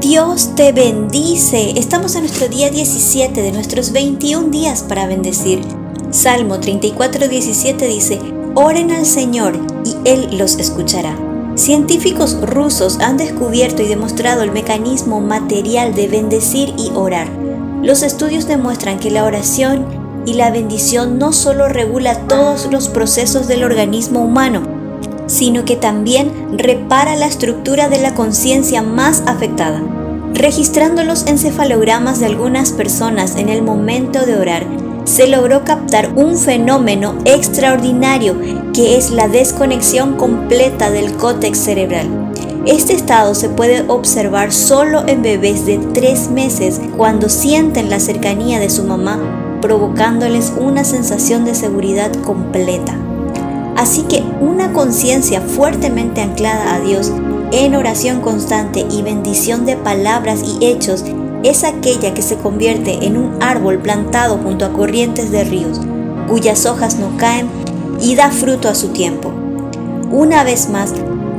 Dios te bendice. Estamos en nuestro día 17 de nuestros 21 días para bendecir. Salmo 34, 17 dice, Oren al Señor y Él los escuchará. Científicos rusos han descubierto y demostrado el mecanismo material de bendecir y orar. Los estudios demuestran que la oración y la bendición no solo regula todos los procesos del organismo humano, sino que también repara la estructura de la conciencia más afectada. Registrando los encefalogramas de algunas personas en el momento de orar, se logró captar un fenómeno extraordinario que es la desconexión completa del cótex cerebral. Este estado se puede observar solo en bebés de tres meses cuando sienten la cercanía de su mamá, provocándoles una sensación de seguridad completa. Así que una conciencia fuertemente anclada a Dios en oración constante y bendición de palabras y hechos es aquella que se convierte en un árbol plantado junto a corrientes de ríos, cuyas hojas no caen y da fruto a su tiempo. Una vez más,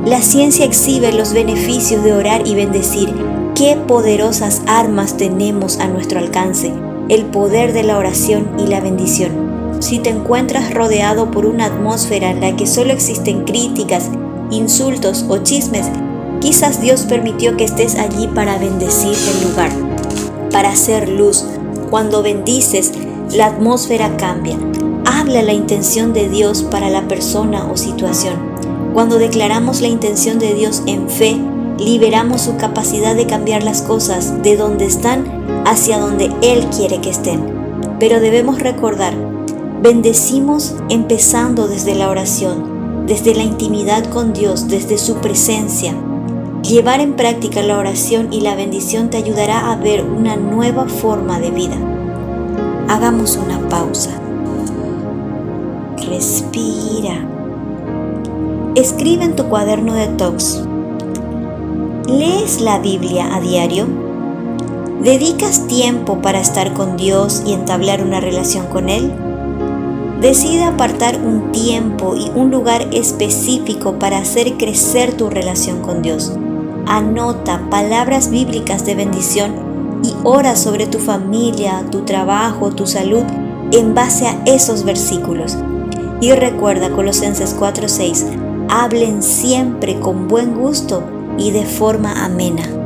la ciencia exhibe los beneficios de orar y bendecir. Qué poderosas armas tenemos a nuestro alcance, el poder de la oración y la bendición. Si te encuentras rodeado por una atmósfera en la que solo existen críticas, insultos o chismes, quizás Dios permitió que estés allí para bendecir el lugar para hacer luz. Cuando bendices, la atmósfera cambia. Habla la intención de Dios para la persona o situación. Cuando declaramos la intención de Dios en fe, liberamos su capacidad de cambiar las cosas de donde están hacia donde Él quiere que estén. Pero debemos recordar, bendecimos empezando desde la oración, desde la intimidad con Dios, desde su presencia, Llevar en práctica la oración y la bendición te ayudará a ver una nueva forma de vida. Hagamos una pausa. Respira. Escribe en tu cuaderno de tox. ¿Lees la Biblia a diario? ¿Dedicas tiempo para estar con Dios y entablar una relación con Él? Decide apartar un tiempo y un lugar específico para hacer crecer tu relación con Dios. Anota palabras bíblicas de bendición y ora sobre tu familia, tu trabajo, tu salud en base a esos versículos. Y recuerda Colosenses 4:6, hablen siempre con buen gusto y de forma amena